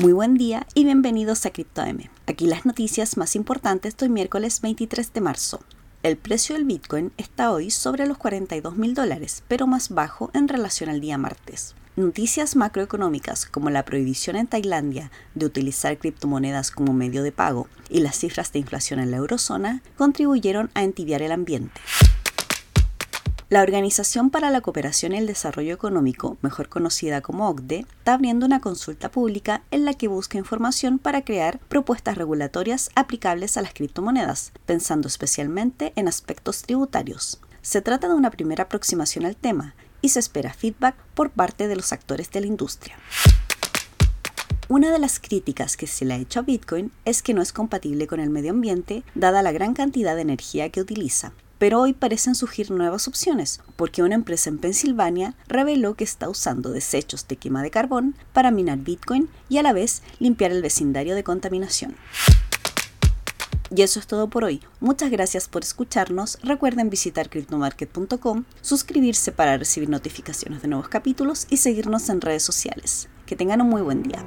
Muy buen día y bienvenidos a CryptoM. Aquí las noticias más importantes de hoy miércoles 23 de marzo. El precio del Bitcoin está hoy sobre los 42 mil dólares, pero más bajo en relación al día martes. Noticias macroeconómicas como la prohibición en Tailandia de utilizar criptomonedas como medio de pago y las cifras de inflación en la eurozona contribuyeron a entibiar el ambiente. La Organización para la Cooperación y el Desarrollo Económico, mejor conocida como OCDE, está abriendo una consulta pública en la que busca información para crear propuestas regulatorias aplicables a las criptomonedas, pensando especialmente en aspectos tributarios. Se trata de una primera aproximación al tema y se espera feedback por parte de los actores de la industria. Una de las críticas que se le ha hecho a Bitcoin es que no es compatible con el medio ambiente dada la gran cantidad de energía que utiliza. Pero hoy parecen surgir nuevas opciones, porque una empresa en Pensilvania reveló que está usando desechos de quema de carbón para minar Bitcoin y a la vez limpiar el vecindario de contaminación. Y eso es todo por hoy. Muchas gracias por escucharnos. Recuerden visitar cryptomarket.com, suscribirse para recibir notificaciones de nuevos capítulos y seguirnos en redes sociales. Que tengan un muy buen día.